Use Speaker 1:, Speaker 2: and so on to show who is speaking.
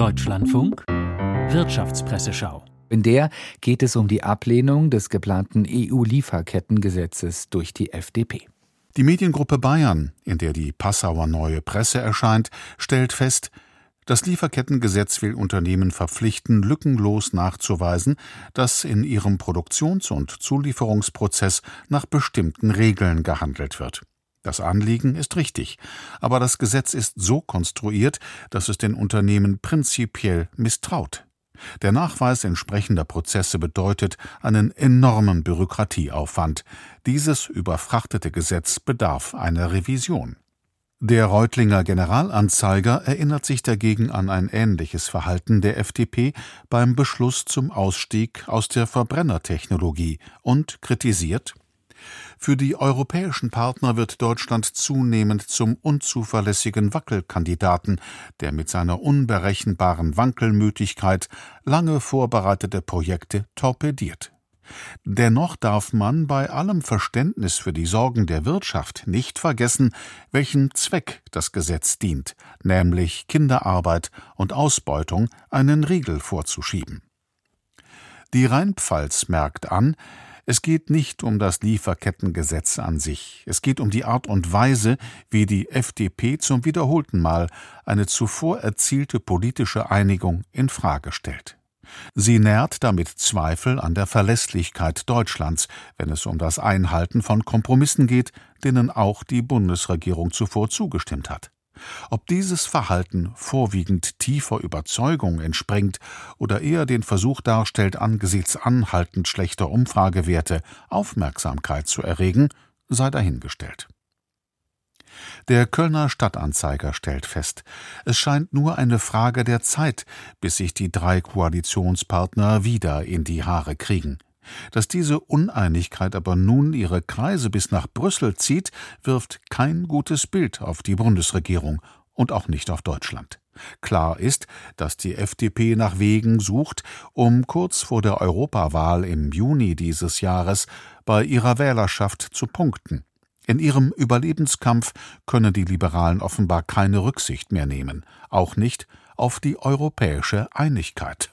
Speaker 1: Deutschlandfunk Wirtschaftspresseschau.
Speaker 2: In der geht es um die Ablehnung des geplanten EU-Lieferkettengesetzes durch die FDP.
Speaker 3: Die Mediengruppe Bayern, in der die Passauer Neue Presse erscheint, stellt fest, das Lieferkettengesetz will Unternehmen verpflichten, lückenlos nachzuweisen, dass in ihrem Produktions- und Zulieferungsprozess nach bestimmten Regeln gehandelt wird. Das Anliegen ist richtig, aber das Gesetz ist so konstruiert, dass es den Unternehmen prinzipiell misstraut. Der Nachweis entsprechender Prozesse bedeutet einen enormen Bürokratieaufwand. Dieses überfrachtete Gesetz bedarf einer Revision. Der Reutlinger Generalanzeiger erinnert sich dagegen an ein ähnliches Verhalten der FDP beim Beschluss zum Ausstieg aus der Verbrennertechnologie und kritisiert für die europäischen Partner wird Deutschland zunehmend zum unzuverlässigen Wackelkandidaten, der mit seiner unberechenbaren Wankelmütigkeit lange vorbereitete Projekte torpediert. Dennoch darf man bei allem Verständnis für die Sorgen der Wirtschaft nicht vergessen, welchem Zweck das Gesetz dient, nämlich Kinderarbeit und Ausbeutung einen Riegel vorzuschieben. Die Rheinpfalz merkt an, es geht nicht um das Lieferkettengesetz an sich, es geht um die Art und Weise, wie die FDP zum wiederholten Mal eine zuvor erzielte politische Einigung in Frage stellt. Sie nährt damit Zweifel an der Verlässlichkeit Deutschlands, wenn es um das Einhalten von Kompromissen geht, denen auch die Bundesregierung zuvor zugestimmt hat. Ob dieses Verhalten vorwiegend tiefer Überzeugung entspringt oder eher den Versuch darstellt, angesichts anhaltend schlechter Umfragewerte Aufmerksamkeit zu erregen, sei dahingestellt. Der Kölner Stadtanzeiger stellt fest, es scheint nur eine Frage der Zeit, bis sich die drei Koalitionspartner wieder in die Haare kriegen. Dass diese Uneinigkeit aber nun ihre Kreise bis nach Brüssel zieht, wirft kein gutes Bild auf die Bundesregierung und auch nicht auf Deutschland. Klar ist, dass die FDP nach Wegen sucht, um kurz vor der Europawahl im Juni dieses Jahres bei ihrer Wählerschaft zu punkten. In ihrem Überlebenskampf können die Liberalen offenbar keine Rücksicht mehr nehmen, auch nicht auf die europäische Einigkeit.